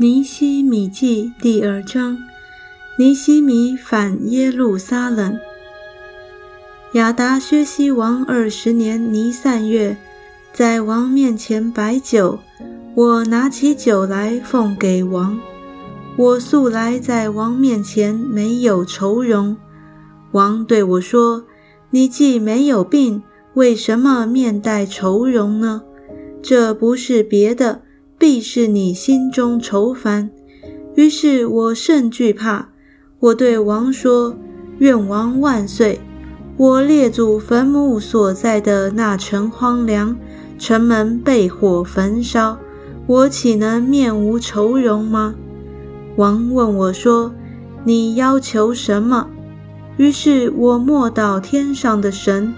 尼西米记第二章：尼西米反耶路撒冷。亚达薛西王二十年尼散月，在王面前摆酒，我拿起酒来奉给王。我素来在王面前没有愁容。王对我说：“你既没有病，为什么面带愁容呢？这不是别的。”必是你心中愁烦，于是我甚惧怕。我对王说：“愿王万岁！我列祖坟墓所在的那城荒凉，城门被火焚烧，我岂能面无愁容吗？”王问我说：“你要求什么？”于是我默祷天上的神。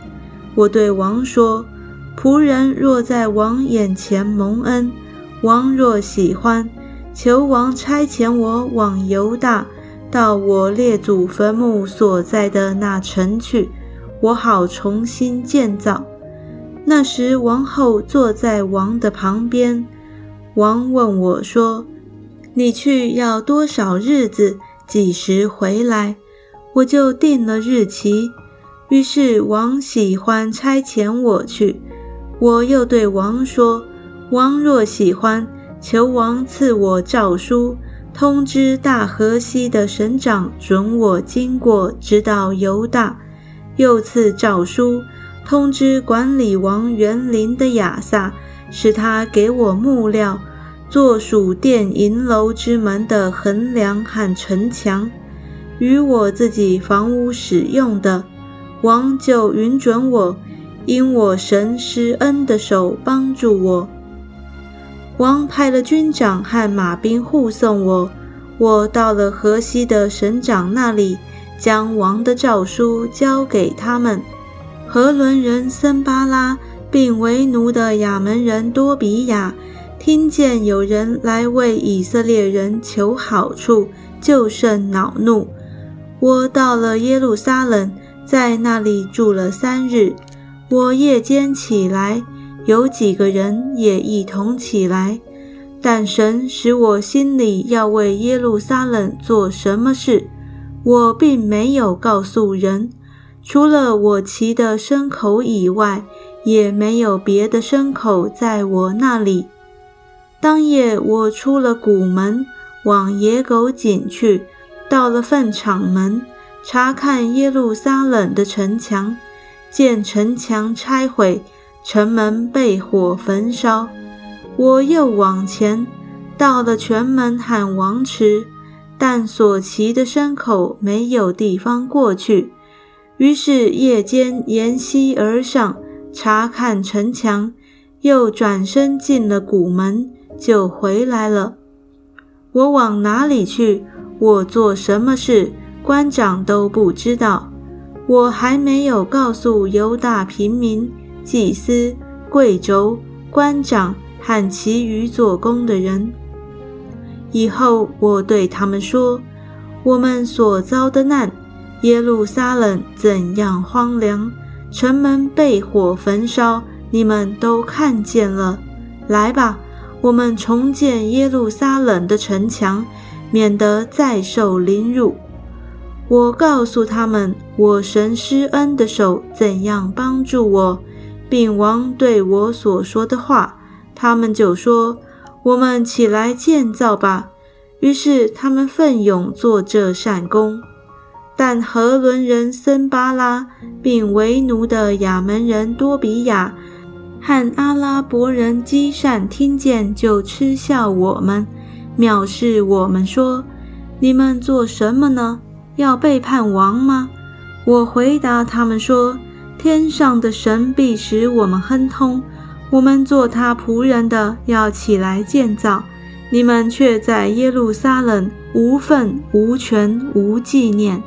我对王说：“仆人若在王眼前蒙恩。”王若喜欢，求王差遣我往犹大，到我列祖坟墓所在的那城去，我好重新建造。那时王后坐在王的旁边，王问我说：“你去要多少日子？几时回来？”我就定了日期。于是王喜欢差遣我去，我又对王说。王若喜欢，求王赐我诏书，通知大河西的省长，准我经过，直到犹大；又赐诏书，通知管理王园林的亚萨，使他给我木料，做属殿银楼之门的横梁和城墙，与我自己房屋使用的。王就允准我，因我神施恩的手帮助我。王派了军长和马兵护送我，我到了河西的省长那里，将王的诏书交给他们。河伦人森巴拉并为奴的亚门人多比亚，听见有人来为以色列人求好处，就甚恼怒。我到了耶路撒冷，在那里住了三日。我夜间起来。有几个人也一同起来，但神使我心里要为耶路撒冷做什么事，我并没有告诉人。除了我骑的牲口以外，也没有别的牲口在我那里。当夜我出了谷门，往野狗井去，到了粪场门，查看耶路撒冷的城墙，见城墙拆毁。城门被火焚烧，我又往前，到了泉门喊王池，但所骑的牲口没有地方过去，于是夜间沿溪而上，查看城墙，又转身进了谷门，就回来了。我往哪里去？我做什么事？官长都不知道。我还没有告诉犹大平民。祭司、贵胄、官长和其余做工的人。以后我对他们说：“我们所遭的难，耶路撒冷怎样荒凉，城门被火焚烧，你们都看见了。来吧，我们重建耶路撒冷的城墙，免得再受凌辱。”我告诉他们，我神施恩的手怎样帮助我。并王对我所说的话，他们就说：“我们起来建造吧。”于是他们奋勇做这善功。但和伦人森巴拉，并为奴的亚门人多比亚和阿拉伯人基善听见，就嗤笑我们，藐视我们，说：“你们做什么呢？要背叛王吗？”我回答他们说。天上的神必使我们亨通，我们做他仆人的要起来建造，你们却在耶路撒冷无份无权无纪念。